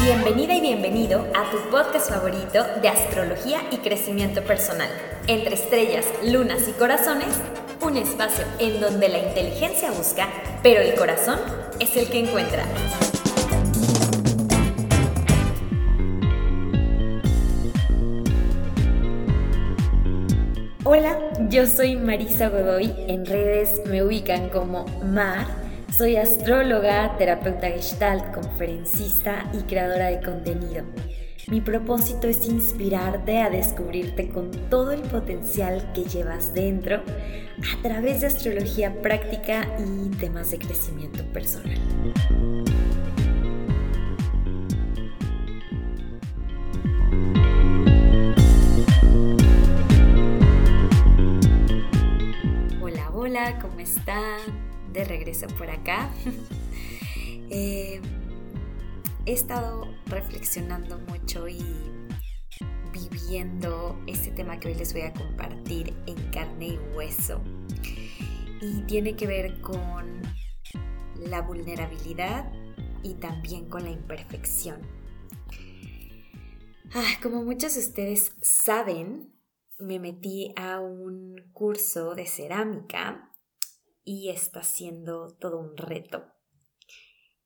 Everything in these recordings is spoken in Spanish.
Bienvenida y bienvenido a tu podcast favorito de astrología y crecimiento personal. Entre estrellas, lunas y corazones, un espacio en donde la inteligencia busca, pero el corazón es el que encuentra. Hola, yo soy Marisa Godoy. En redes me ubican como Mar soy astróloga, terapeuta gestalt, conferencista y creadora de contenido. Mi propósito es inspirarte a descubrirte con todo el potencial que llevas dentro a través de astrología práctica y temas de crecimiento personal. Hola, hola, ¿cómo están? De regreso por acá. Eh, he estado reflexionando mucho y viviendo este tema que hoy les voy a compartir en carne y hueso. Y tiene que ver con la vulnerabilidad y también con la imperfección. Ah, como muchos de ustedes saben, me metí a un curso de cerámica y está siendo todo un reto.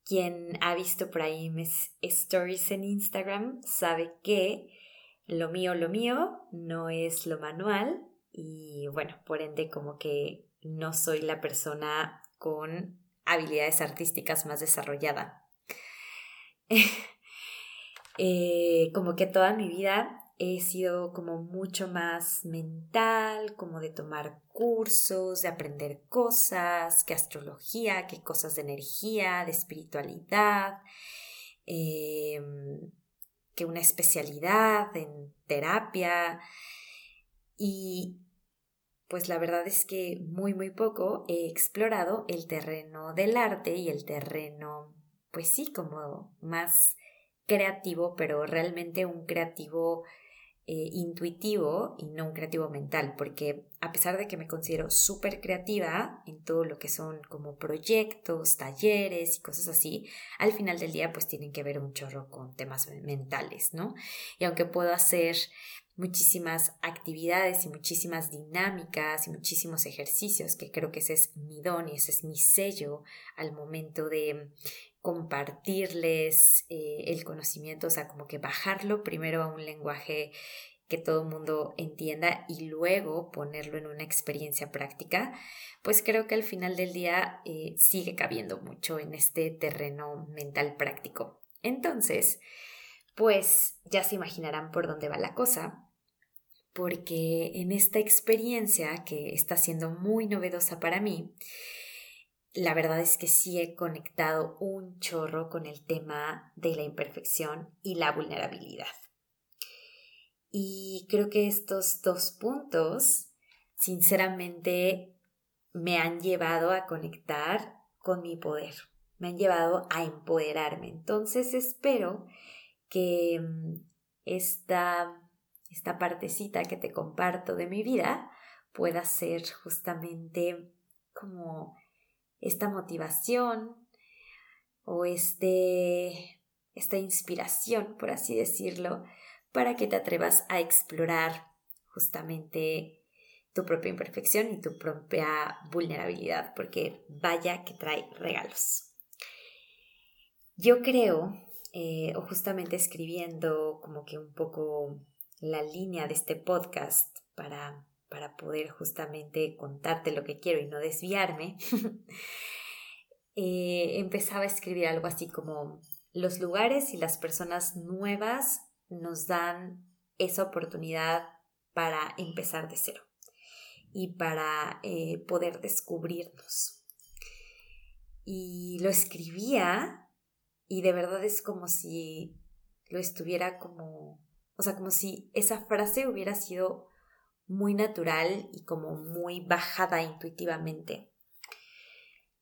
Quien ha visto por ahí mis stories en Instagram sabe que lo mío, lo mío no es lo manual y bueno, por ende como que no soy la persona con habilidades artísticas más desarrollada. Eh, como que toda mi vida he sido como mucho más mental, como de tomar cursos, de aprender cosas, que astrología, que cosas de energía, de espiritualidad, em, que una especialidad en terapia. Y pues la verdad es que muy, muy poco he explorado el terreno del arte y el terreno, pues sí, como más creativo, pero realmente un creativo eh, intuitivo y no un creativo mental, porque a pesar de que me considero súper creativa en todo lo que son como proyectos, talleres y cosas así, al final del día pues tienen que ver un chorro con temas mentales, ¿no? Y aunque puedo hacer muchísimas actividades y muchísimas dinámicas y muchísimos ejercicios, que creo que ese es mi don y ese es mi sello al momento de compartirles eh, el conocimiento, o sea, como que bajarlo primero a un lenguaje que todo el mundo entienda y luego ponerlo en una experiencia práctica, pues creo que al final del día eh, sigue cabiendo mucho en este terreno mental práctico. Entonces, pues ya se imaginarán por dónde va la cosa, porque en esta experiencia que está siendo muy novedosa para mí, la verdad es que sí he conectado un chorro con el tema de la imperfección y la vulnerabilidad. Y creo que estos dos puntos, sinceramente, me han llevado a conectar con mi poder, me han llevado a empoderarme. Entonces espero que mm, esta, esta partecita que te comparto de mi vida pueda ser justamente como esta motivación o este, esta inspiración, por así decirlo, para que te atrevas a explorar justamente tu propia imperfección y tu propia vulnerabilidad, porque vaya que trae regalos. Yo creo, eh, o justamente escribiendo como que un poco la línea de este podcast para para poder justamente contarte lo que quiero y no desviarme, eh, empezaba a escribir algo así como los lugares y las personas nuevas nos dan esa oportunidad para empezar de cero y para eh, poder descubrirnos. Y lo escribía y de verdad es como si lo estuviera como, o sea, como si esa frase hubiera sido muy natural y como muy bajada intuitivamente.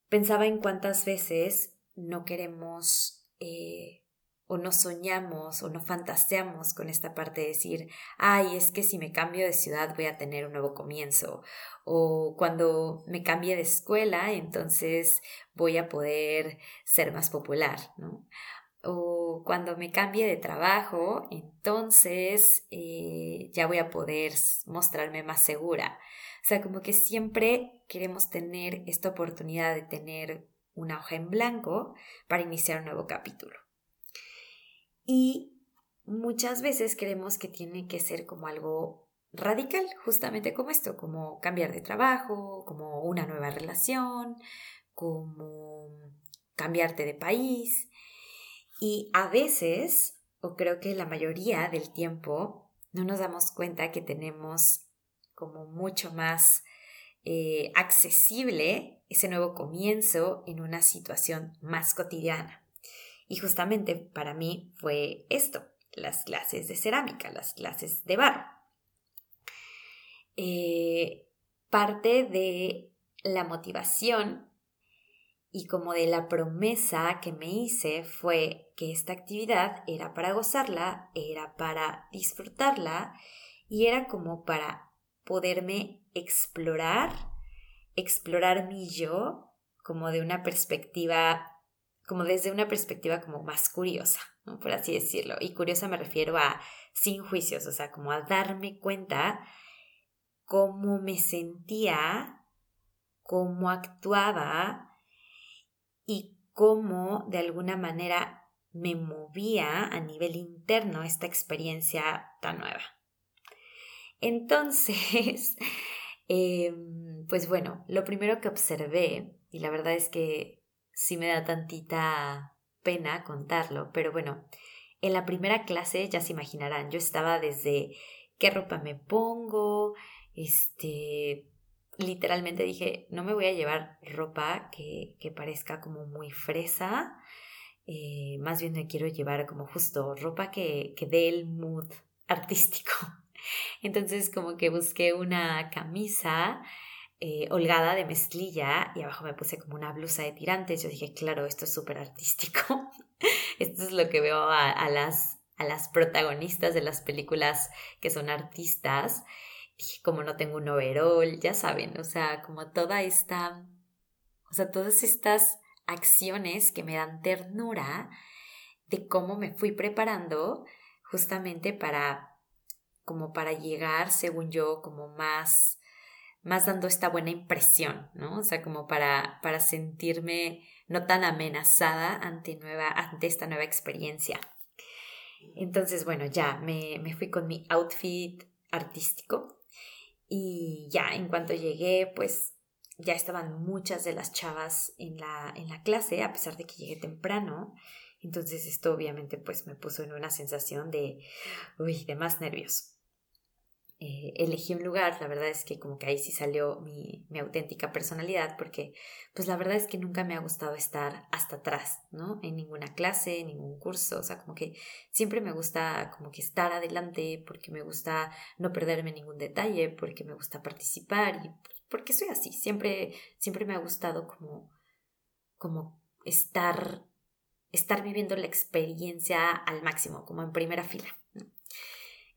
Pensaba en cuántas veces no queremos eh, o no soñamos o no fantaseamos con esta parte de decir, ay, es que si me cambio de ciudad voy a tener un nuevo comienzo. O cuando me cambie de escuela, entonces voy a poder ser más popular, ¿no? O cuando me cambie de trabajo, entonces eh, ya voy a poder mostrarme más segura. O sea, como que siempre queremos tener esta oportunidad de tener una hoja en blanco para iniciar un nuevo capítulo. Y muchas veces queremos que tiene que ser como algo radical, justamente como esto, como cambiar de trabajo, como una nueva relación, como cambiarte de país. Y a veces, o creo que la mayoría del tiempo, no nos damos cuenta que tenemos como mucho más eh, accesible ese nuevo comienzo en una situación más cotidiana. Y justamente para mí fue esto, las clases de cerámica, las clases de barro. Eh, parte de la motivación y como de la promesa que me hice fue que esta actividad era para gozarla, era para disfrutarla y era como para poderme explorar, explorar mi yo como de una perspectiva, como desde una perspectiva como más curiosa, por así decirlo. Y curiosa me refiero a sin juicios, o sea, como a darme cuenta cómo me sentía, cómo actuaba y cómo de alguna manera me movía a nivel interno esta experiencia tan nueva. Entonces, em, pues bueno, lo primero que observé, y la verdad es que sí me da tantita pena contarlo, pero bueno, en la primera clase ya se imaginarán, yo estaba desde qué ropa me pongo, este, literalmente dije, no me voy a llevar ropa que, que parezca como muy fresa, eh, más bien me quiero llevar como justo ropa que, que dé el mood artístico. Entonces como que busqué una camisa eh, holgada de mezclilla y abajo me puse como una blusa de tirantes. Yo dije, claro, esto es súper artístico. esto es lo que veo a, a, las, a las protagonistas de las películas que son artistas como no tengo un overall, ya saben, o sea, como toda esta, o sea, todas estas acciones que me dan ternura de cómo me fui preparando justamente para, como para llegar, según yo, como más, más dando esta buena impresión, ¿no? O sea, como para, para sentirme no tan amenazada ante, nueva, ante esta nueva experiencia. Entonces, bueno, ya me, me fui con mi outfit artístico, y ya, en cuanto llegué, pues ya estaban muchas de las chavas en la, en la clase, a pesar de que llegué temprano. Entonces esto obviamente pues me puso en una sensación de, uy, de más nervios. Eh, elegí un lugar, la verdad es que como que ahí sí salió mi, mi, auténtica personalidad, porque pues la verdad es que nunca me ha gustado estar hasta atrás, ¿no? En ninguna clase, en ningún curso, o sea, como que siempre me gusta como que estar adelante, porque me gusta no perderme ningún detalle, porque me gusta participar y porque soy así, siempre, siempre me ha gustado como, como estar, estar viviendo la experiencia al máximo, como en primera fila.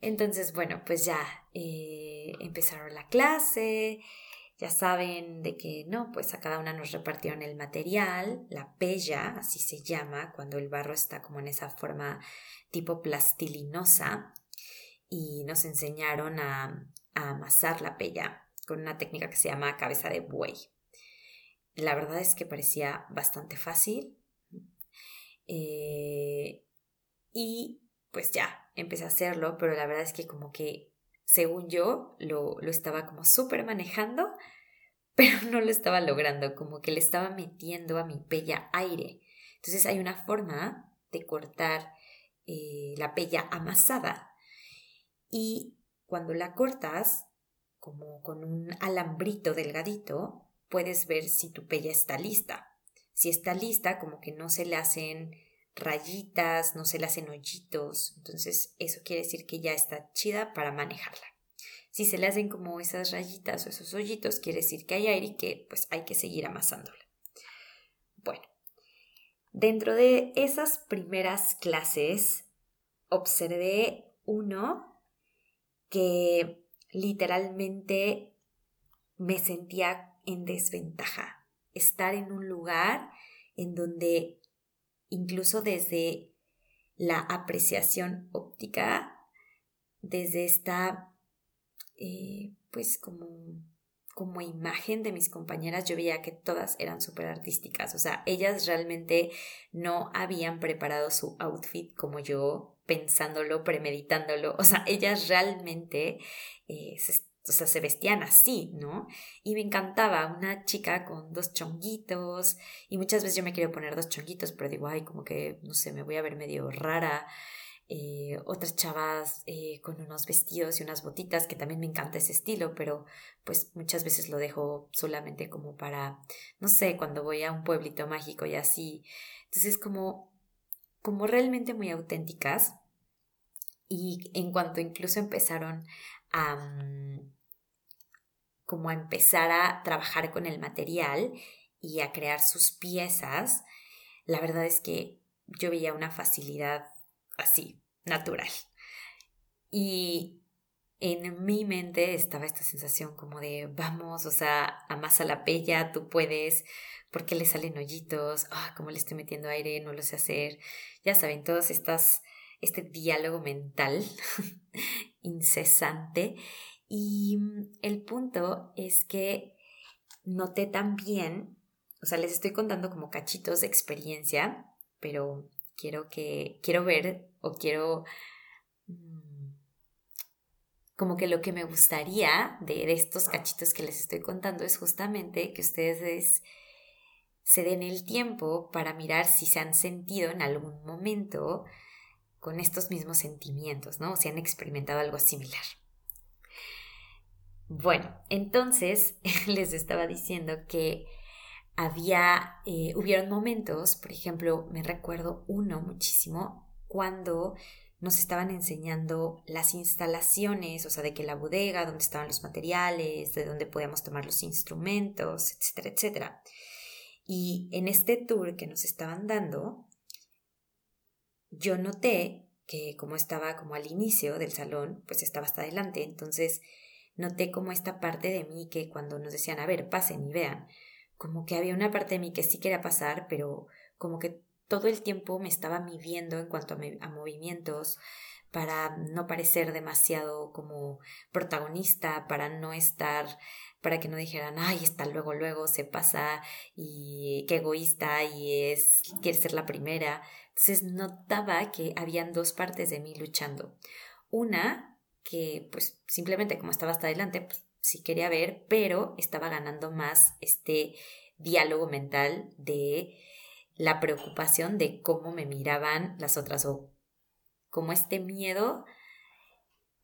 Entonces, bueno, pues ya eh, empezaron la clase, ya saben de que no, pues a cada una nos repartieron el material, la pella, así se llama, cuando el barro está como en esa forma tipo plastilinosa, y nos enseñaron a, amasar la pella con una técnica que se llama cabeza de buey. La verdad es que parecía bastante fácil. Eh, y pues ya, empecé a hacerlo, pero la verdad es que como que, según yo, lo, lo estaba como súper manejando, pero no lo estaba logrando, como que le estaba metiendo a mi pella aire. Entonces hay una forma de cortar eh, la pella amasada y cuando la cortas, como con un alambrito delgadito, puedes ver si tu pella está lista. Si está lista, como que no se le hacen rayitas, no se le hacen hoyitos, entonces eso quiere decir que ya está chida para manejarla. Si se le hacen como esas rayitas o esos hoyitos, quiere decir que hay aire y que pues hay que seguir amasándola. Bueno, dentro de esas primeras clases observé uno que literalmente me sentía en desventaja. Estar en un lugar en donde incluso desde la apreciación óptica desde esta, eh, pues como, como imagen de mis compañeras, yo veía que todas eran súper artísticas, o sea, ellas realmente no habían preparado su outfit como yo, pensándolo, premeditándolo, o sea, ellas realmente eh, se o sea, se vestían así, ¿no? Y me encantaba una chica con dos chonguitos y muchas veces yo me quiero poner dos chonguitos, pero digo, ay, como que, no sé, me voy a ver medio rara. Eh, otras chavas eh, con unos vestidos y unas botitas, que también me encanta ese estilo, pero pues muchas veces lo dejo solamente como para, no sé, cuando voy a un pueblito mágico y así. Entonces como, como realmente muy auténticas. Y en cuanto incluso empezaron a, como a empezar a trabajar con el material y a crear sus piezas, la verdad es que yo veía una facilidad así, natural. Y en mi mente estaba esta sensación como de, vamos, o sea, amasa la pella, tú puedes, ¿por qué le salen hoyitos? Ah, cómo le estoy metiendo aire, no lo sé hacer. Ya saben, todas estas este diálogo mental incesante. Y mm, el punto es que noté también, o sea, les estoy contando como cachitos de experiencia, pero quiero que, quiero ver o quiero, mm, como que lo que me gustaría de, de estos cachitos que les estoy contando es justamente que ustedes se den el tiempo para mirar si se han sentido en algún momento con estos mismos sentimientos, ¿no? O si han experimentado algo similar. Bueno, entonces les estaba diciendo que había, eh, hubieron momentos, por ejemplo, me recuerdo uno muchísimo, cuando nos estaban enseñando las instalaciones, o sea, de que la bodega, dónde estaban los materiales, de dónde podíamos tomar los instrumentos, etcétera, etcétera. Y en este tour que nos estaban dando, yo noté que como estaba como al inicio del salón, pues estaba hasta adelante, entonces noté como esta parte de mí que cuando nos decían, a ver, pasen y vean, como que había una parte de mí que sí quería pasar, pero como que todo el tiempo me estaba midiendo en cuanto a, movimientos, para no parecer demasiado como protagonista, para no estar, para que no dijeran, ay, está luego, luego se pasa y qué egoísta y es, quiere ser la primera. Entonces notaba que habían dos partes de mí luchando. Una que pues simplemente como estaba hasta adelante, pues sí quería ver, pero estaba ganando más este diálogo mental de la preocupación de cómo me miraban las otras o como este miedo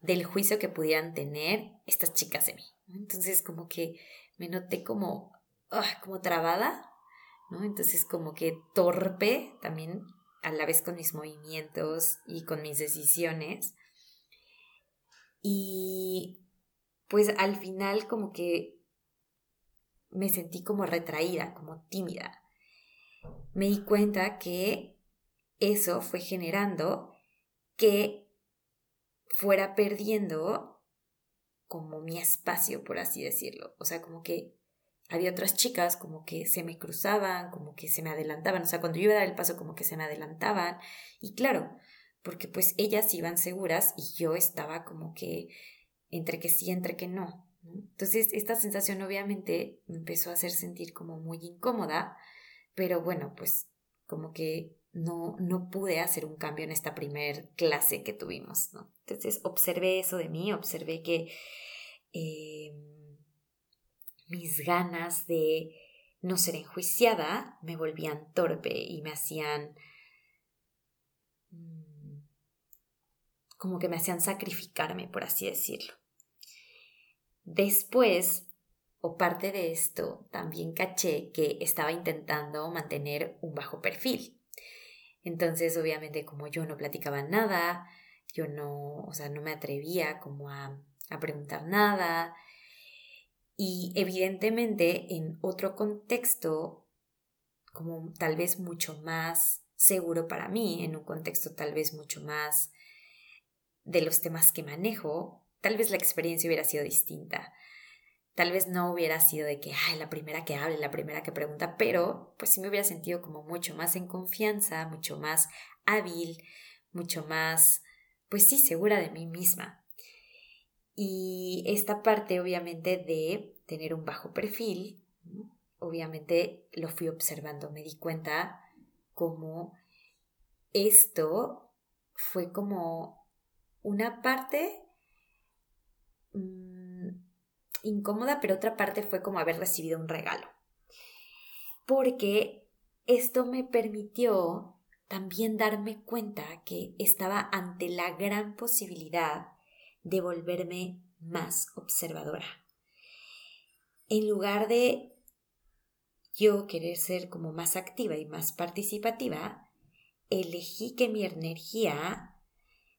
del juicio que pudieran tener estas chicas de mí. Entonces como que me noté como, ah, como trabada, ¿no? Entonces como que torpe también a la vez con mis movimientos y con mis decisiones. Y pues al final como que me sentí como retraída, como tímida. Me di cuenta que eso fue generando que fuera perdiendo como mi espacio, por así decirlo. O sea, como que había otras chicas como que se me cruzaban, como que se me adelantaban, o sea, cuando yo iba a dar el paso como que se me adelantaban y claro, porque pues ellas iban seguras y yo estaba como que entre que sí, entre que no. Entonces esta sensación obviamente me empezó a hacer sentir como muy incómoda, pero bueno, pues como que no, no pude hacer un cambio en esta primer clase que tuvimos. Entonces observé eso de mí, observé que... Eh, mis ganas de no ser enjuiciada me volvían torpe y me hacían mm, como que me hacían sacrificarme, por así decirlo. Después, o parte de esto, también caché que estaba intentando mantener un bajo perfil. Entonces, obviamente, como yo no platicaba nada, yo no, o sea, no me atrevía como a, a preguntar nada, y evidentemente en otro contexto, como tal vez mucho más seguro para mí, en un contexto tal vez mucho más de los temas que manejo, tal vez la experiencia hubiera sido distinta. Tal vez no hubiera sido de que, ay, la primera que hable, la primera que pregunta, pero pues sí me hubiera sentido como mucho más en confianza, mucho más hábil, mucho más, pues sí, segura de mí misma. Y esta parte obviamente de tener un bajo perfil, obviamente lo fui observando, me di cuenta como esto fue como una parte mm, incómoda, pero otra parte fue como haber recibido un regalo. Porque esto me permitió también darme cuenta que estaba ante la gran posibilidad de volverme más observadora. En lugar de yo querer ser como más activa y más participativa, elegí que mi energía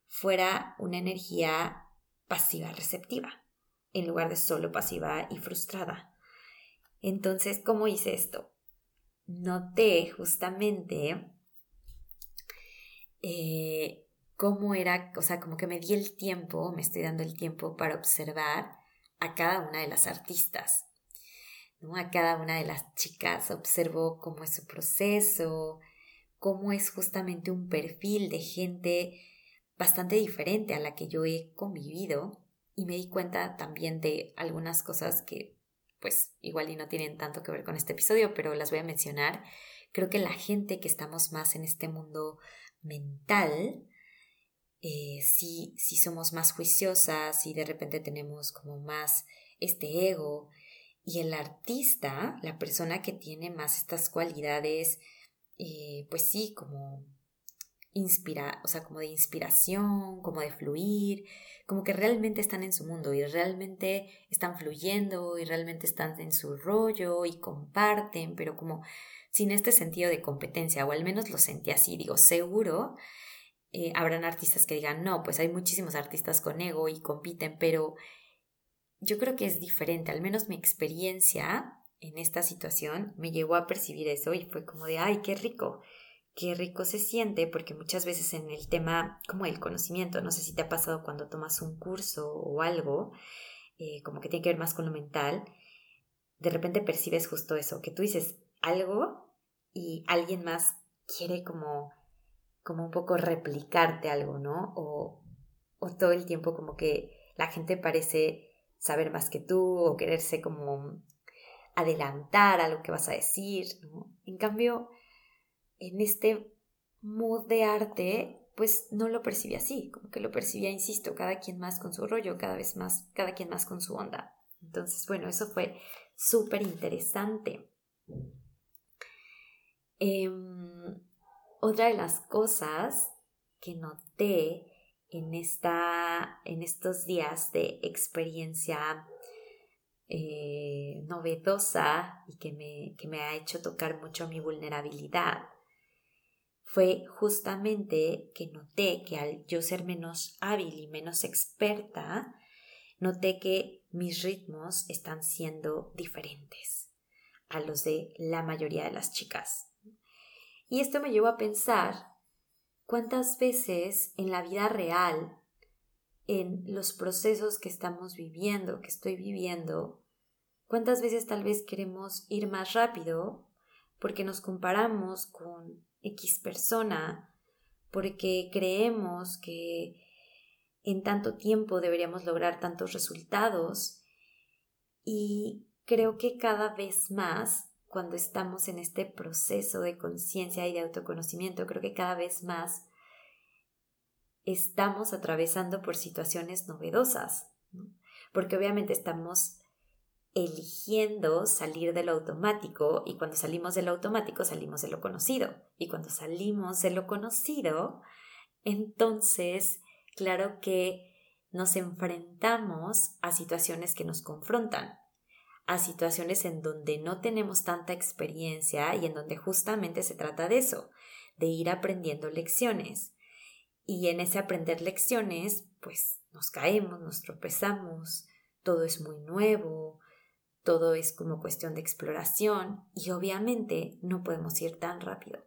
fuera una energía pasiva receptiva, en lugar de solo pasiva y frustrada. Entonces, ¿cómo hice esto? Noté justamente eh, cómo era, o sea, como que me di el tiempo, me estoy dando el tiempo para observar a cada una de las artistas. A cada una de las chicas observo cómo es su proceso, cómo es justamente un perfil de gente bastante diferente a la que yo he convivido y me di cuenta también de algunas cosas que pues igual y no tienen tanto que ver con este episodio, pero las voy a mencionar. Creo que la gente que estamos más en este mundo mental, eh, si, si somos más juiciosas y de repente tenemos como más este ego, y el artista, la persona que tiene más estas cualidades, eh, pues sí, como inspira, o sea, como de inspiración, como de fluir, como que realmente están en su mundo y realmente están fluyendo y realmente están en su rollo y comparten, pero como sin este sentido de competencia, o al menos lo sentí así, digo, seguro eh, habrán artistas que digan, no, pues hay muchísimos artistas con ego y compiten, pero yo creo que es diferente, al menos mi experiencia en esta situación me llevó a percibir eso y fue como de, ay, qué rico, qué rico se siente, porque muchas veces en el tema como el conocimiento, no sé si te ha pasado cuando tomas un curso o algo, eh, como que tiene que ver más con lo mental, de repente percibes justo eso, que tú dices algo y alguien más quiere como, como un poco replicarte algo, ¿no? O, o todo el tiempo como que la gente parece saber más que tú o quererse como adelantar a lo que vas a decir. En cambio, en este mood de arte, pues no lo percibí así, como que lo percibía, insisto, cada quien más con su rollo, cada vez más, cada quien más con su onda. Entonces, bueno, eso fue súper interesante. Em, otra de las cosas que noté en, esta, en estos días de experiencia eh, novedosa y que me, que me ha hecho tocar mucho mi vulnerabilidad fue justamente que noté que al yo ser menos hábil y menos experta, noté que mis ritmos están siendo diferentes a los de la mayoría de las chicas. Y esto me llevó a pensar ¿Cuántas veces en la vida real, en los procesos que estamos viviendo, que estoy viviendo, cuántas veces tal vez queremos ir más rápido porque nos comparamos con X persona, porque creemos que en tanto tiempo deberíamos lograr tantos resultados. Y creo que cada vez más cuando estamos en este proceso de conciencia y de autoconocimiento, creo que cada vez más estamos atravesando por situaciones novedosas, porque obviamente estamos eligiendo salir de lo automático y cuando salimos de lo automático salimos de lo conocido. Y cuando salimos de lo conocido, entonces, claro que nos enfrentamos a situaciones que nos confrontan a situaciones en donde no tenemos tanta experiencia y en donde justamente se trata de eso, de ir aprendiendo lecciones. Y en ese aprender lecciones, pues nos caemos, nos tropezamos, todo es muy nuevo, todo es como cuestión de exploración y obviamente no podemos ir tan rápido.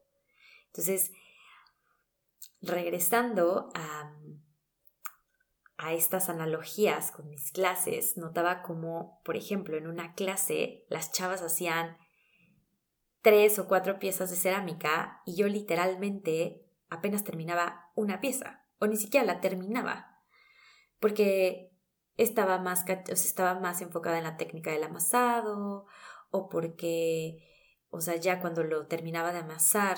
Entonces, regresando a, a estas analogías con mis clases, notaba como, por ejemplo, en una clase las chavas hacían tres o cuatro piezas de cerámica y yo literalmente apenas terminaba una pieza o ni siquiera la terminaba porque estaba más, estaba más enfocada en la técnica del amasado o porque, o sea, ya cuando lo terminaba de amasar,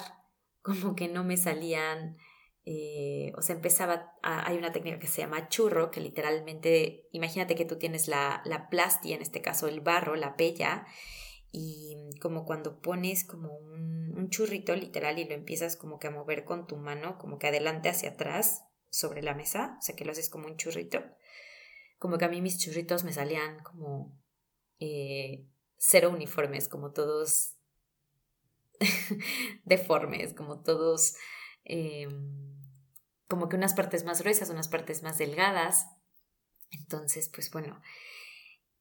como que no me salían, eh, o sea, empezaba, hay una técnica que se llama churro, que literalmente, imagínate que tú tienes la, la plastia, en este caso el barro, la pella, y como cuando pones como un, un, churrito literal y lo empiezas como que a mover con tu mano, como que adelante hacia atrás sobre la mesa, o sea que lo haces como un churrito, como que a mí mis churritos me salían como eh, cero uniformes, como todos deformes, como todos, eh, como que unas partes más gruesas, unas partes más delgadas. Entonces, pues bueno,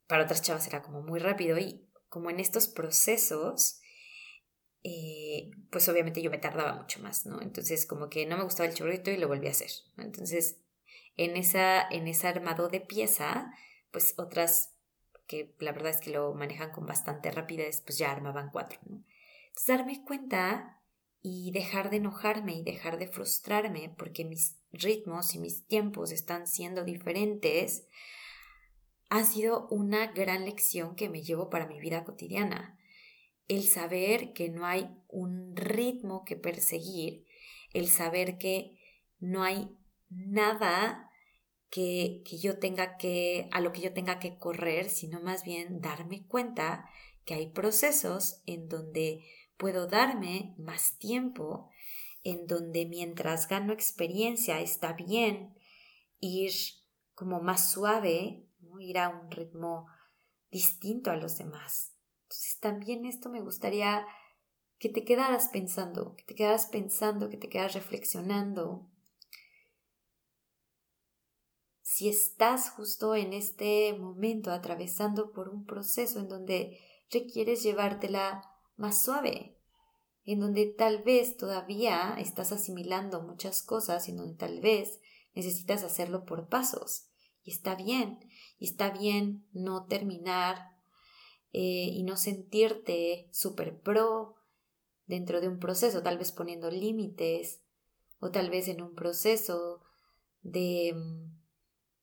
para otras chavas era como muy rápido y como en estos procesos, eh, pues obviamente yo me tardaba mucho más, ¿no? Entonces como que no me gustaba el chorrito y lo volví a hacer. Entonces, en, esa, en ese armado de pieza, pues otras que la verdad es que lo manejan con bastante rapidez, pues ya armaban cuatro. Entonces darme cuenta y dejar de enojarme y dejar de frustrarme porque mis ritmos y mis tiempos están siendo diferentes, ha sido una gran lección que me llevo para mi vida cotidiana. El saber que no hay un ritmo que perseguir, el saber que no hay nada que, que, yo tenga que, a lo que yo tenga que correr, sino más bien darme cuenta que hay procesos en donde puedo darme más tiempo, en donde mientras gano experiencia está bien ir como más suave ir a un ritmo distinto a los demás. Entonces también esto me gustaría que te quedaras pensando, que te quedaras pensando, que te quedaras reflexionando. Si estás justo en este momento atravesando por un proceso en donde requieres llevártela más suave, en donde tal vez todavía estás asimilando muchas cosas, en donde tal vez necesitas hacerlo por pasos. Y está bien, y está bien no terminar eh, y no sentirte super pro dentro de un proceso, tal vez poniendo límites o tal vez en un proceso de,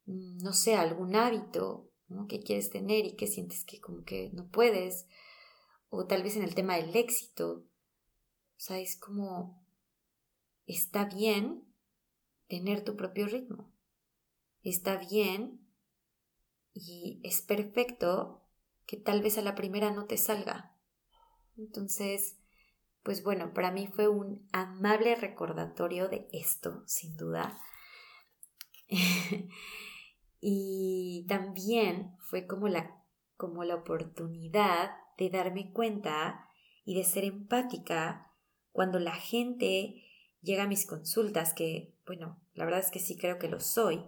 mm, no sé, algún hábito que quieres tener y que sientes que como que no puedes, o tal vez en el tema del éxito. O sea, es como, está bien tener tu propio ritmo. Está bien y es perfecto que tal vez a la primera no te salga. Entonces, pues bueno, para mí fue un amable recordatorio de esto, sin duda. y también fue como la, como la oportunidad de darme cuenta y de ser empática cuando la gente llega a mis consultas, que bueno, la verdad es que sí creo que lo soy,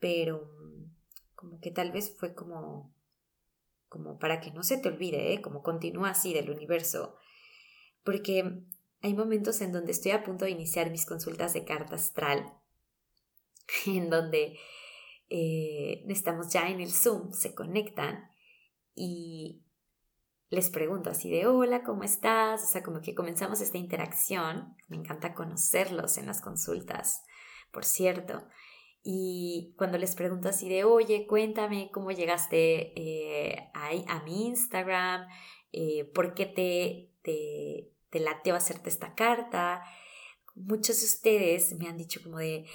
pero como que tal vez fue como como para que no se te olvide, ¿eh? como continúa así del universo, porque hay momentos en donde estoy a punto de iniciar mis consultas de carta astral, en donde eh, estamos ya en el Zoom, se conectan y les pregunto así de hola, ¿cómo estás? O sea, como que comenzamos esta interacción. Me encanta conocerlos en las consultas, por cierto. Y cuando les pregunto así de, oye, cuéntame cómo llegaste eh, a, mi Instagram, eh, por qué te, te, te lateó hacerte esta carta, muchos de ustedes me han dicho como de,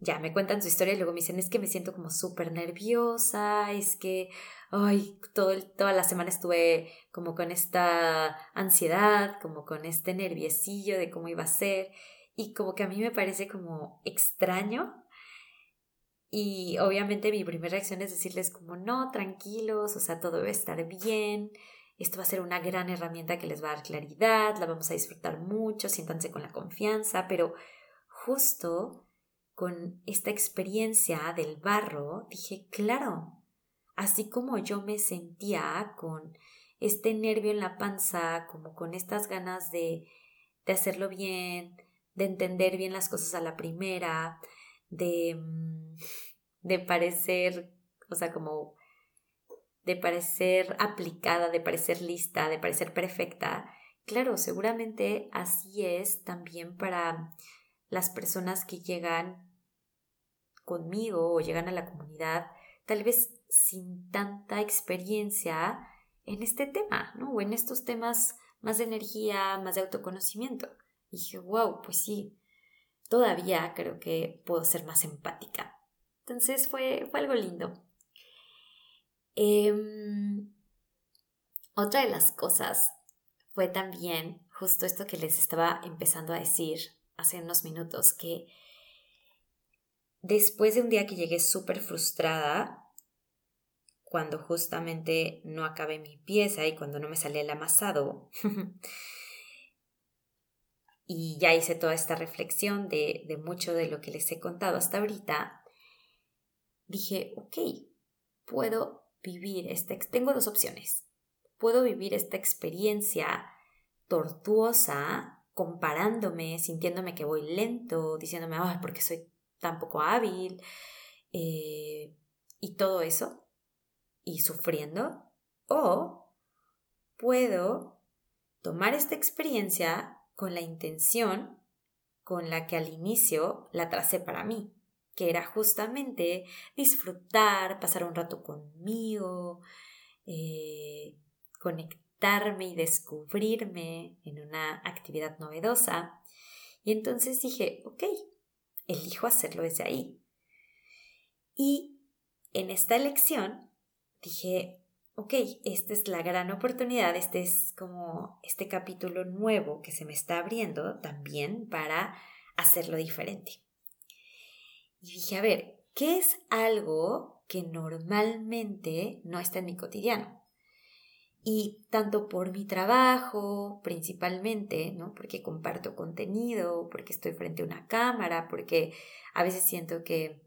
ya, me cuentan su historia y luego me dicen, es que me siento como súper nerviosa, es que, ay, todo, toda la semana estuve como con esta ansiedad, como con este nerviosillo de cómo iba a ser. Y como que a mí me parece como extraño y obviamente mi primera reacción es decirles como no, tranquilos, o sea, todo va a estar bien, esto va a ser una gran herramienta que les va a dar claridad, la vamos a disfrutar mucho, siéntanse con la confianza, pero justo con esta experiencia del barro, dije, claro, así como yo me sentía con este nervio en la panza, como con estas ganas de, de hacerlo bien, de entender bien las cosas a la primera, de, mm, de parecer, o sea, como de parecer aplicada, de parecer lista, de parecer perfecta. Claro, seguramente así es también para las personas que llegan conmigo o llegan a la comunidad, tal vez sin tanta experiencia en este tema, ¿no? O en estos temas más de energía, más de autoconocimiento. Y dije, wow, pues sí, todavía creo que puedo ser más empática. Entonces fue, fue algo lindo. Em, otra de las cosas fue también justo esto que les estaba empezando a decir hace unos minutos, que después de un día que llegué súper frustrada, cuando justamente no acabé mi pieza y cuando no me salía el amasado, y ya hice toda esta reflexión de, de mucho de lo que les he contado hasta ahorita, dije, ok, puedo vivir este, tengo dos opciones. Puedo vivir esta experiencia tortuosa comparándome, sintiéndome que voy lento, diciéndome, ay, porque soy tan poco hábil, eh, y todo eso, y sufriendo, o puedo tomar esta experiencia con la intención con la que al inicio la tracé para mí, que era justamente disfrutar, pasar un rato conmigo, eh, conectarme y descubrirme en una actividad novedosa. Y entonces dije, ok, elijo hacerlo desde ahí. Y en esta elección dije, ok, esta es la gran oportunidad, este es como este capítulo nuevo que se me está abriendo también para hacerlo diferente. Y dije, a ver, ¿qué es algo que normalmente no está en mi cotidiano? Y tanto por mi trabajo, principalmente, ¿no? Porque comparto contenido, porque estoy frente a una cámara, porque a veces siento que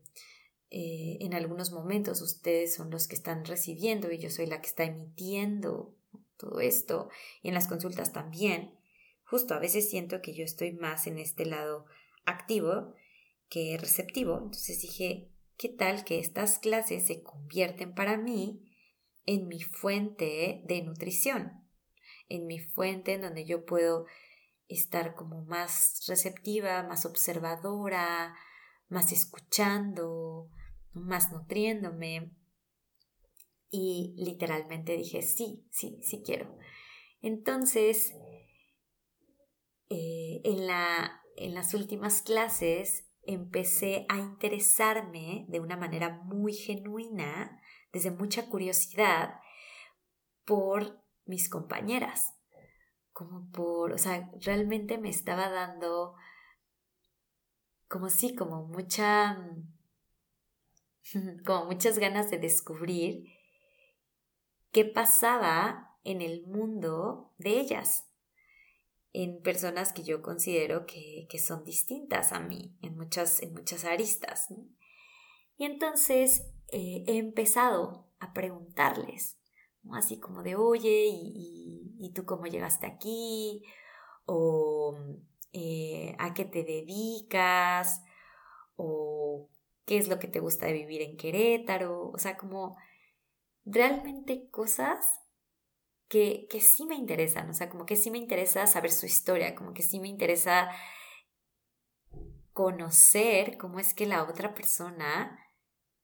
eh, en algunos momentos ustedes son los que están recibiendo y yo soy la que está emitiendo todo esto. Y en las consultas también. Justo a veces siento que yo estoy más en este lado activo que receptivo. Entonces dije, ¿qué tal que estas clases se convierten para mí en mi fuente de nutrición? En mi fuente en donde yo puedo estar como más receptiva, más observadora, más escuchando, más nutriéndome. Y literalmente dije, sí, sí, sí quiero. Entonces, eh, en, la, en las últimas clases empecé a interesarme de una manera muy genuina, desde mucha curiosidad, por mis compañeras. Como por, o sea, realmente me estaba dando como sí, como mucha como muchas ganas de descubrir qué pasaba en el mundo de ellas, en personas que yo considero que, son distintas a mí, en muchas, en muchas aristas. Y entonces eh, he empezado a preguntarles, así como de, oye, ¿y, tú cómo llegaste aquí? ¿O eh, a qué te dedicas? ¿O qué es lo que te gusta de vivir en Querétaro, o sea, como realmente cosas que, que sí me interesan, o sea, como que sí me interesa saber su historia, como que sí me interesa conocer cómo es que la otra persona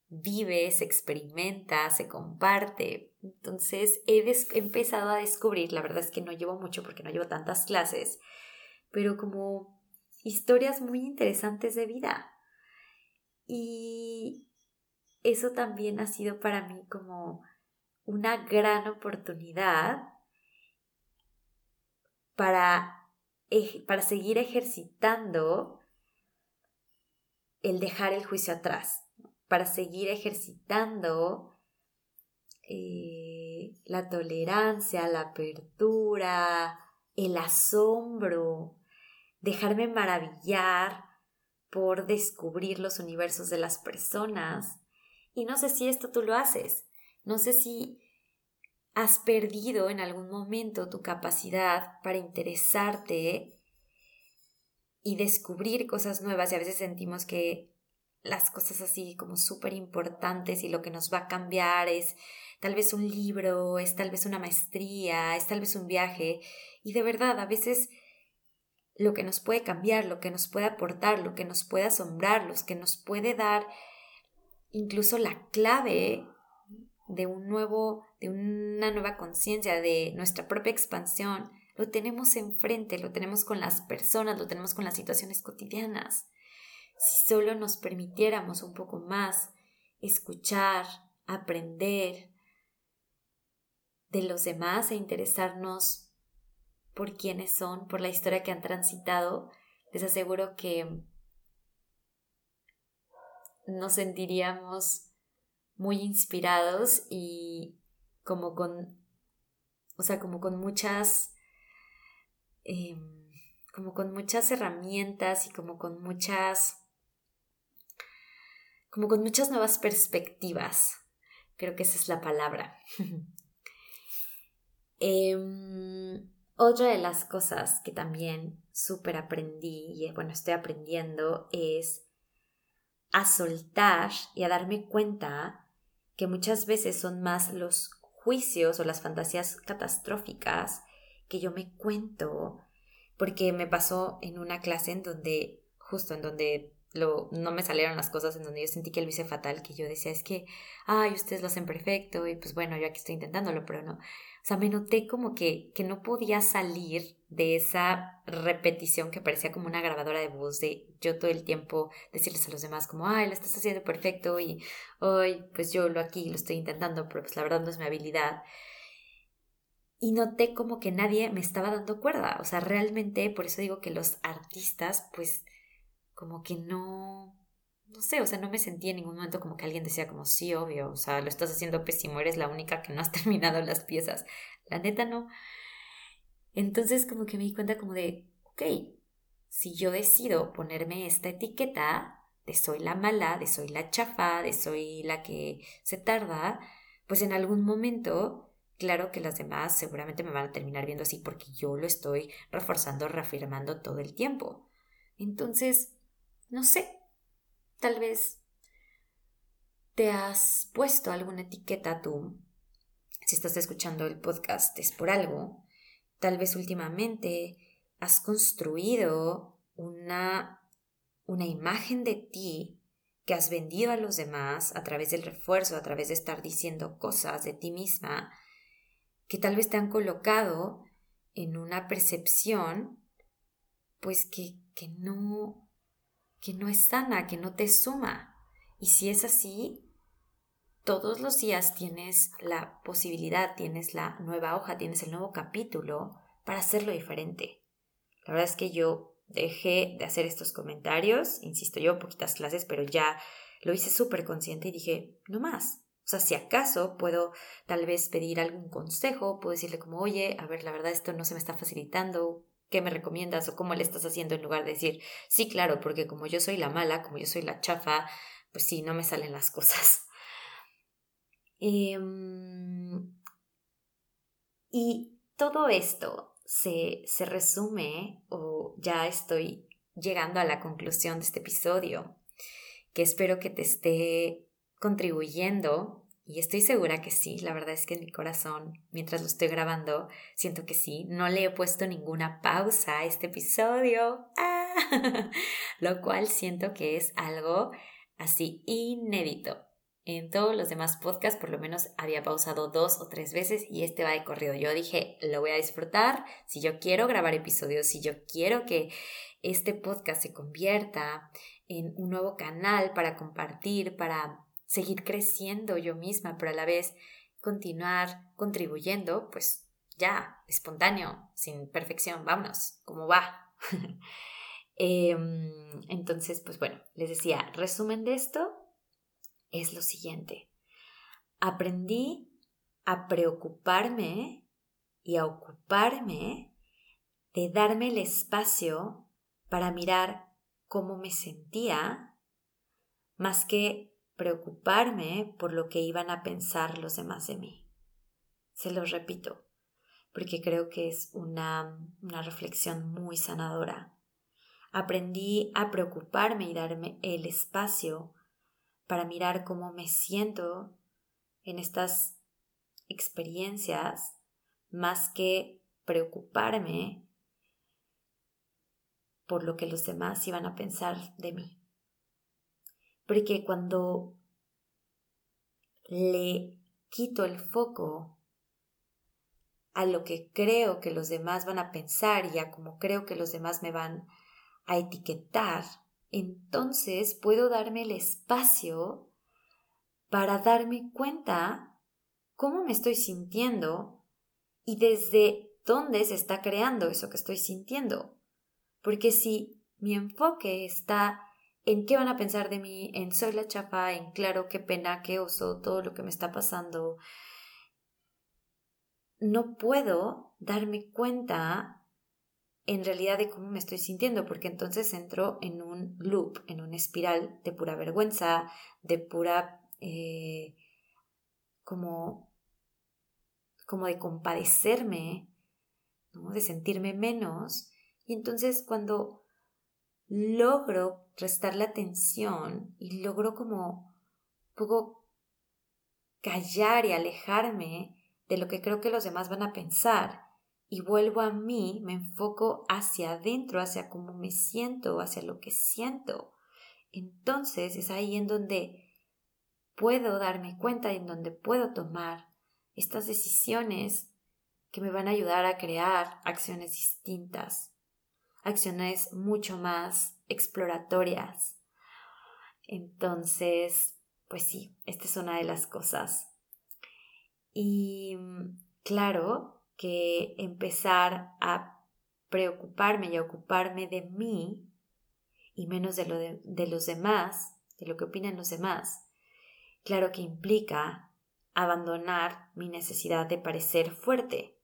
vive, se experimenta, se comparte. Entonces he, empezado a descubrir, la verdad es que no llevo mucho porque no llevo tantas clases, pero como historias muy interesantes de vida. Y eso también ha sido para mí como una gran oportunidad para, para seguir ejercitando el dejar el juicio atrás, para seguir ejercitando eh, la tolerancia, la apertura, el asombro, dejarme maravillar por descubrir los universos de las personas. Y no sé si esto tú lo haces. No sé si has perdido en algún momento tu capacidad para interesarte y descubrir cosas nuevas y a veces sentimos que las cosas así como súper importantes y lo que nos va a cambiar es tal vez un libro, es tal vez una maestría, es tal vez un viaje y de verdad a veces lo que nos puede cambiar, lo que nos puede aportar, lo que nos puede asombrar, lo que nos puede dar incluso la clave de un nuevo, de una nueva conciencia, de nuestra propia expansión, lo tenemos enfrente, lo tenemos con las personas, lo tenemos con las situaciones cotidianas. Si solo nos permitiéramos un poco más escuchar, aprender de los demás e interesarnos por quiénes son, por la historia que han transitado, les aseguro que nos sentiríamos muy inspirados y como con, o sea, como con muchas, em, como con muchas herramientas y como con muchas, como con muchas nuevas perspectivas. Creo que esa es la palabra. Em, otra de las cosas que también súper aprendí y bueno, estoy aprendiendo es a soltar y a darme cuenta que muchas veces son más los juicios o las fantasías catastróficas que yo me cuento, porque me pasó en una clase en donde, justo en donde lo, no me salieron las cosas, en donde yo sentí que lo hice fatal, que yo decía, es que, ay, ustedes lo hacen perfecto, y pues bueno, yo aquí estoy intentándolo, pero no. O sea, me noté como que, que no podía salir de esa repetición que parecía como una grabadora de voz de yo todo el tiempo decirles a los demás como, ay, lo estás haciendo perfecto y hoy pues yo lo aquí lo estoy intentando, pero pues la verdad no es mi habilidad. Y noté como que nadie me estaba dando cuerda. O sea, realmente, por eso digo que los artistas, pues, como que no, no sé, o sea, no me sentí en ningún momento como que alguien decía como, sí, obvio, o sea, lo estás haciendo pésimo, eres la única que no has terminado las piezas. La neta no. Entonces como que me di cuenta como de, ok, si yo decido ponerme esta etiqueta de soy la mala, de soy la chafa, de soy la que se tarda, pues en algún momento, claro que las demás seguramente me van a terminar viendo así porque yo lo estoy reforzando, reafirmando todo el tiempo. Entonces, no sé, Tal vez te has puesto alguna etiqueta tú. Si estás escuchando el podcast es por algo. Tal vez últimamente has construido una, una imagen de ti que has vendido a los demás a través del refuerzo, a través de estar diciendo cosas de ti misma, que tal vez te han colocado en una percepción, pues que, que no, que no es sana, que no te suma. Y si es así, todos los días tienes la posibilidad, tienes la nueva hoja, tienes el nuevo capítulo para hacerlo diferente. La verdad es que yo dejé de hacer estos comentarios, insisto yo, poquitas clases, pero ya lo hice súper consciente y dije, no más. O sea, si acaso puedo tal vez pedir algún consejo, puedo decirle como, oye, a ver, la verdad esto no se me está facilitando, qué me recomiendas o cómo le estás haciendo en lugar de decir, sí, claro, porque como yo soy la mala, como yo soy la chafa, pues sí, no me salen las cosas. Em, y todo esto se, se resume, o ya estoy llegando a la conclusión de este episodio, que espero que te esté contribuyendo y estoy segura que sí, la verdad es que en mi corazón, mientras lo estoy grabando, siento que sí. No le he puesto ninguna pausa a este episodio, ¡Ah! lo cual siento que es algo así inédito. En todos los demás podcasts por lo menos había pausado dos o tres veces y este va de corrido. Yo dije, lo voy a disfrutar. Si yo quiero grabar episodios, si yo quiero que este podcast se convierta en un nuevo canal para compartir, para seguir creciendo yo misma, pero a la vez continuar contribuyendo, pues ya, espontáneo, sin perfección, vámonos, ¿cómo va? Em, entonces, pues bueno, les decía, resumen de esto es lo siguiente. Aprendí a preocuparme y a ocuparme de darme el espacio para mirar cómo me sentía, más que preocuparme por lo que iban a pensar los demás de mí. Se los repito, porque creo que es una, una reflexión muy sanadora. Aprendí a preocuparme y darme el espacio para mirar cómo me siento en estas experiencias, más que preocuparme por lo que los demás iban a pensar de mí. Porque cuando le quito el foco a lo que creo que los demás van a pensar y a como creo que los demás me van a etiquetar, entonces puedo darme el espacio para darme cuenta cómo me estoy sintiendo y desde dónde se está creando eso que estoy sintiendo. Porque si mi enfoque está en qué van a pensar de mí, en soy la chapa, en claro, qué pena, qué oso, todo lo que me está pasando, no puedo darme cuenta en realidad de cómo me estoy sintiendo, porque entonces entro en un loop, en una espiral de pura vergüenza, de pura eh, como, como de compadecerme, de sentirme menos. Y entonces cuando logro restar la atención y logro como un poco callar y alejarme de lo que creo que los demás van a pensar y vuelvo a mí, me enfoco hacia adentro, hacia cómo me siento, hacia lo que siento. Entonces es ahí en donde puedo darme cuenta y en donde puedo tomar estas decisiones que me van a ayudar a crear acciones distintas, acciones mucho más exploratorias. Entonces, pues sí, esta es una de las cosas. Y claro, que empezar a preocuparme y a ocuparme de mí y menos de, lo de, los demás, de lo que opinan los demás, claro que implica abandonar mi necesidad de parecer fuerte.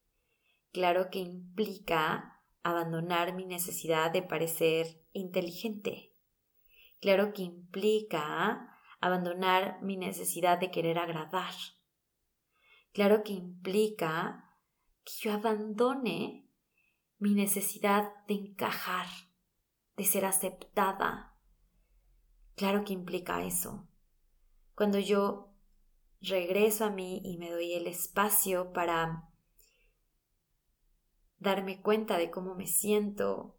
Claro que implica abandonar mi necesidad de parecer inteligente. Claro que implica abandonar mi necesidad de querer agradar. Claro que implica que yo abandone mi necesidad de encajar, de ser aceptada. Claro que implica eso. Cuando yo regreso a mí y me doy el espacio para darme cuenta de cómo me siento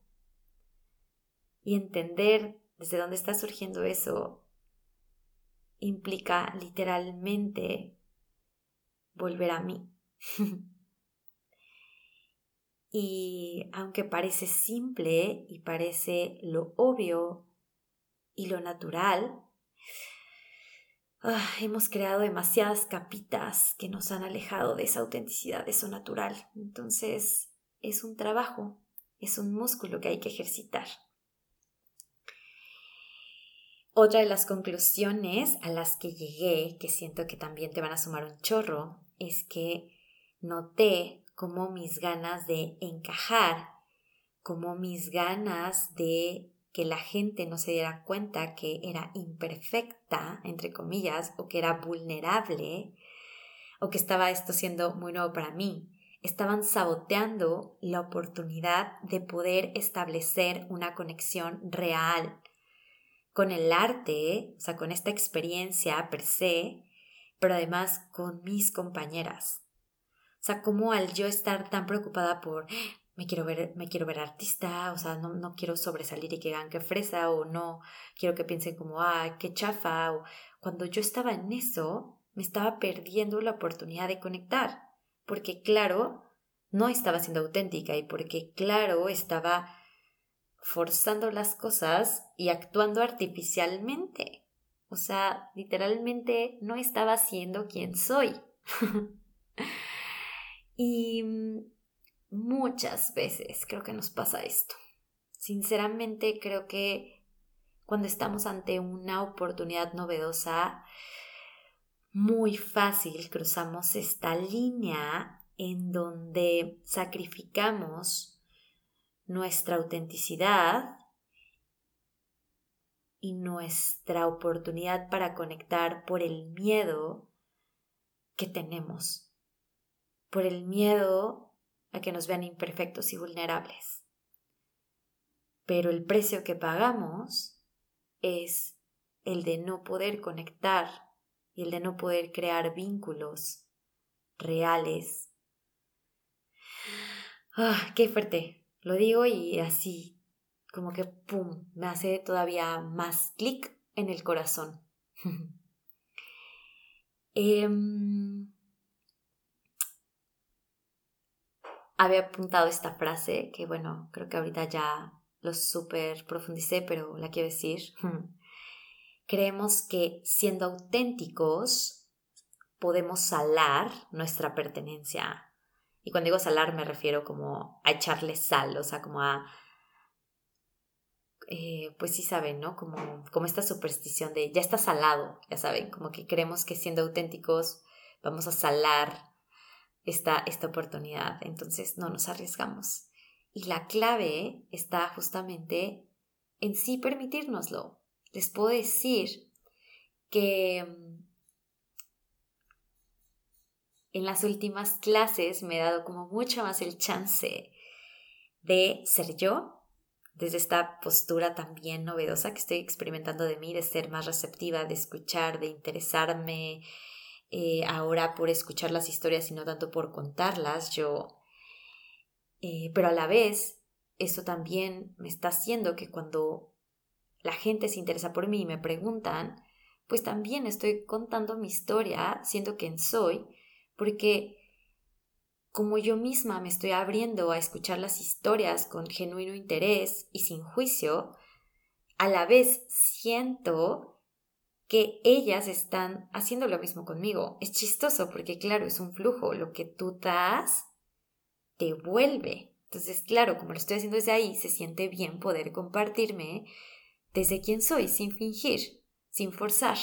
y entender desde dónde está surgiendo eso, implica literalmente volver a mí. Y aunque parece simple y parece lo obvio y lo natural, ah, hemos creado demasiadas capitas que nos han alejado de esa autenticidad, de eso natural. Entonces, es un trabajo, es un músculo que hay que ejercitar. Otra de las conclusiones a las que llegué, que siento que también te van a sumar un chorro, es que noté como mis ganas de encajar, como mis ganas de que la gente no se diera cuenta que era imperfecta, entre comillas, o que era vulnerable, o que estaba esto siendo muy nuevo para mí. Estaban saboteando la oportunidad de poder establecer una conexión real con el arte, o sea, con esta experiencia per se, pero además con mis compañeras. O sea, como al yo estar tan preocupada por me quiero ver, me quiero ver artista, o sea, no, no quiero sobresalir y que hagan que fresa, o no quiero que piensen como, ah, qué chafa, o cuando yo estaba en eso, me estaba perdiendo la oportunidad de conectar, porque claro, no estaba siendo auténtica y porque claro, estaba forzando las cosas y actuando artificialmente. O sea, literalmente no estaba siendo quien soy. Y mm, muchas veces creo que nos pasa esto. Sinceramente creo que cuando estamos ante una oportunidad novedosa, muy fácil cruzamos esta línea en donde sacrificamos nuestra autenticidad y nuestra oportunidad para conectar por el miedo que tenemos por el miedo a que nos vean imperfectos y vulnerables. Pero el precio que pagamos es el de no poder conectar y el de no poder crear vínculos reales. ¡Ah, qué fuerte! Lo digo y así, como que, ¡pum!, me hace todavía más clic en el corazón. Em, había apuntado esta frase que, bueno, creo que ahorita ya lo súper profundicé, pero la quiero decir. Creemos que siendo auténticos podemos salar nuestra pertenencia. Y cuando digo salar me refiero como a echarle sal, o sea, como a eh, pues sí saben, ¿no? Como, como esta superstición de ya está salado, ya saben, como que creemos que siendo auténticos vamos a salar esta, esta oportunidad, entonces no nos arriesgamos. Y la clave está justamente en sí permitírnoslo. Les puedo decir que mm, en las últimas clases me he dado como mucho más el chance de ser yo, desde esta postura también novedosa que estoy experimentando de mí, de ser más receptiva, de escuchar, de interesarme eh, ahora por escuchar las historias y no tanto por contarlas, yo... Eh, pero a la vez, eso también me está haciendo que cuando la gente se interesa por mí y me preguntan, pues también estoy contando mi historia, siendo quien soy, porque como yo misma me estoy abriendo a escuchar las historias con genuino interés y sin juicio, a la vez siento que ellas están haciendo lo mismo conmigo. Es chistoso porque, claro, es un flujo. Lo que tú das te vuelve. Entonces, claro, como lo estoy haciendo desde ahí, se siente bien poder compartirme desde quien soy, sin fingir, sin forzar.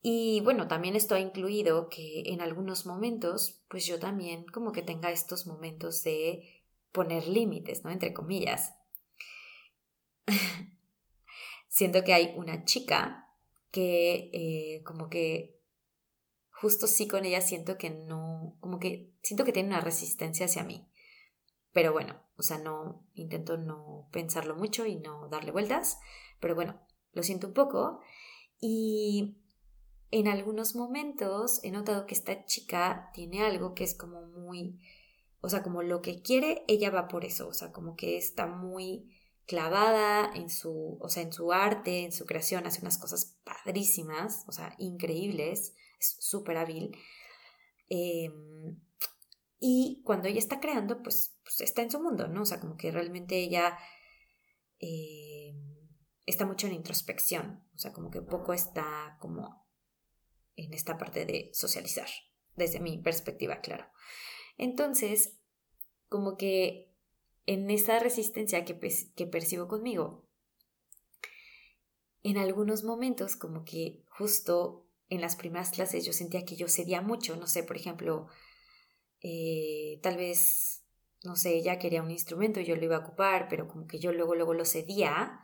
Y bueno, también esto ha incluido que en algunos momentos, pues yo también como que tenga estos momentos de poner límites, ¿no? Entre comillas. Siento que hay una chica que eh, como que justo sí con ella siento que no, como que siento que tiene una resistencia hacia mí. Pero bueno, o sea, no, intento no pensarlo mucho y no darle vueltas, pero bueno, lo siento un poco. Y en algunos momentos he notado que esta chica tiene algo que es como muy, o sea, como lo que quiere, ella va por eso, o sea, como que está muy clavada en su, o sea, en su arte, en su creación, hace unas cosas padrísimas, o sea, increíbles, es súper hábil. Em, y cuando ella está creando, pues, pues, está en su mundo, ¿no? O sea, como que realmente ella em, está mucho en introspección, o sea, como que poco está como en esta parte de socializar, desde mi perspectiva, claro. Entonces, como que en esa resistencia que, que percibo conmigo, en algunos momentos, como que justo en las primeras clases yo sentía que yo cedía mucho, no sé, por ejemplo, eh, tal vez, no sé, ella quería un instrumento y yo lo iba a ocupar, pero como que yo luego, luego lo cedía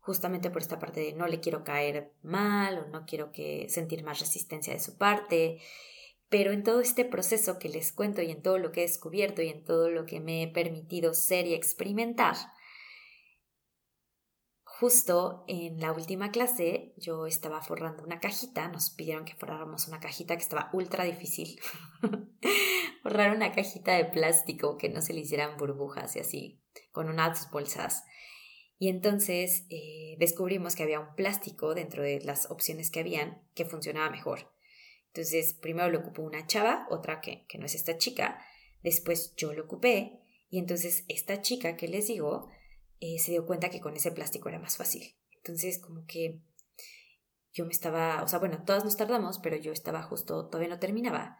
justamente por esta parte de no le quiero caer mal o no quiero que sentir más resistencia de su parte. Pero en todo este proceso que les cuento y en todo lo que he descubierto y en todo lo que me he permitido ser y experimentar, justo en la última clase yo estaba forrando una cajita, nos pidieron que forráramos una cajita que estaba ultra difícil. Forrar una cajita de plástico que no se le hicieran burbujas y así, con unas bolsas. Y entonces eh, descubrimos que había un plástico dentro de las opciones que habían que funcionaba mejor. Entonces, primero lo ocupó una chava, otra que, que no es esta chica, después yo lo ocupé y entonces esta chica que les digo eh, se dio cuenta que con ese plástico era más fácil. Entonces, como que yo me estaba, o sea, bueno, todas nos tardamos, pero yo estaba justo, todavía no terminaba.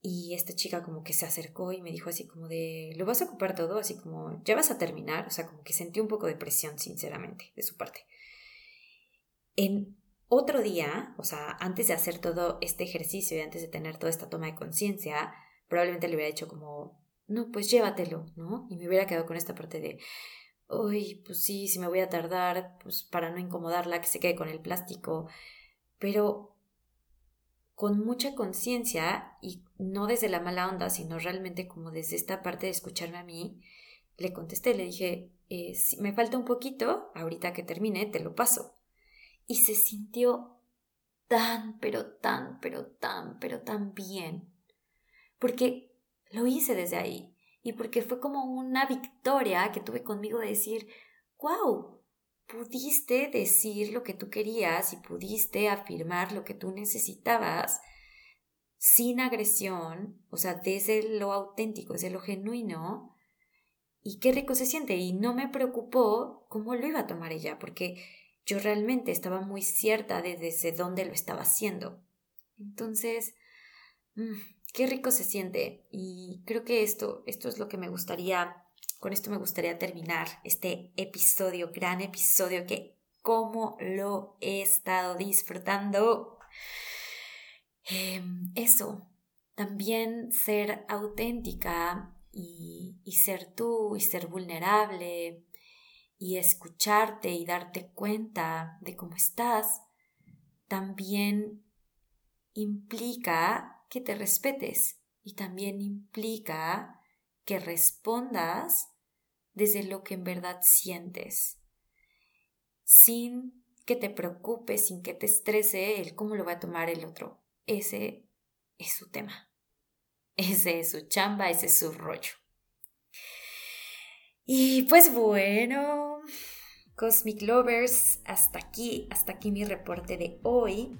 Y esta chica como que se acercó y me dijo así como de, ¿lo vas a ocupar todo? Así como, ¿ya vas a terminar? O sea, como que sentí un poco de presión, sinceramente, de su parte. En otro día, o sea, antes de hacer todo este ejercicio y antes de tener toda esta toma de conciencia, probablemente le hubiera dicho como, no, pues llévatelo, ¿no? Y me hubiera quedado con esta parte de, uy, pues sí, si me voy a tardar, pues para no incomodarla, que se quede con el plástico. Pero con mucha conciencia y no desde la mala onda, sino realmente como desde esta parte de escucharme a mí, le contesté, le dije, eh, si me falta un poquito, ahorita que termine, te lo paso. Y se sintió tan, pero tan, pero tan, pero tan bien. Porque lo hice desde ahí. Y porque fue como una victoria que tuve conmigo de decir, wow, pudiste decir lo que tú querías y pudiste afirmar lo que tú necesitabas sin agresión, o sea, desde lo auténtico, desde lo genuino, y qué rico se siente. Y no me preocupó cómo lo iba a tomar ella, porque yo realmente estaba muy cierta de desde dónde lo estaba haciendo. Entonces, mm, qué rico se siente. Y creo que esto, esto es lo que me gustaría, con esto me gustaría terminar este episodio, gran episodio que como lo he estado disfrutando. Em, eso, también ser auténtica y, y ser tú y ser vulnerable y escucharte y darte cuenta de cómo estás, también implica que te respetes y también implica que respondas desde lo que en verdad sientes, sin que te preocupe, sin que te estrese el cómo lo va a tomar el otro. Ese es su tema. Ese es su chamba, ese es su rollo. Y pues bueno, Cosmic Lovers, hasta aquí, hasta aquí mi reporte de hoy.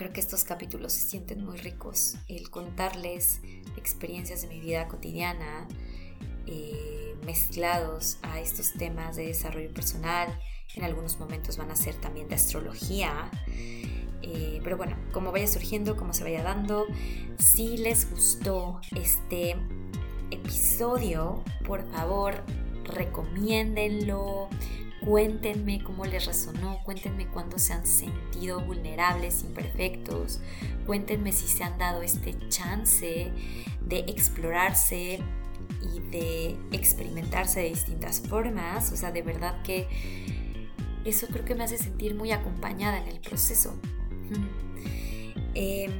Creo que estos capítulos se sienten muy ricos. El contarles experiencias de mi vida cotidiana eh, mezclados a estos temas de desarrollo personal. En algunos momentos van a ser también de astrología. Eh, pero bueno, como vaya surgiendo, como se vaya dando, si les gustó este episodio, por favor, recomiéndenlo, cuéntenme cómo les resonó, cuéntenme cuándo se han sentido vulnerables, imperfectos, cuéntenme si se han dado este chance de explorarse y de experimentarse de distintas formas, o sea, de verdad que eso creo que me hace sentir muy acompañada en el proceso. Em,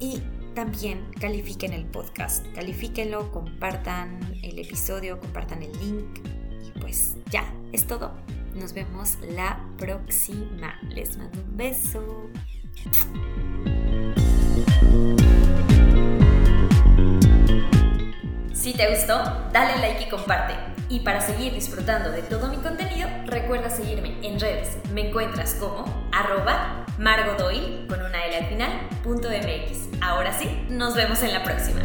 y también califiquen el podcast, califíquenlo, compartan el episodio, compartan el link pues ya, es todo. Nos vemos la próxima. Les mando un beso. Si te gustó, dale like y comparte. Y para seguir disfrutando de todo mi contenido, recuerda seguirme en redes. Me encuentras como arroba margodoy con una L al final, MX. Ahora sí, nos vemos en la próxima.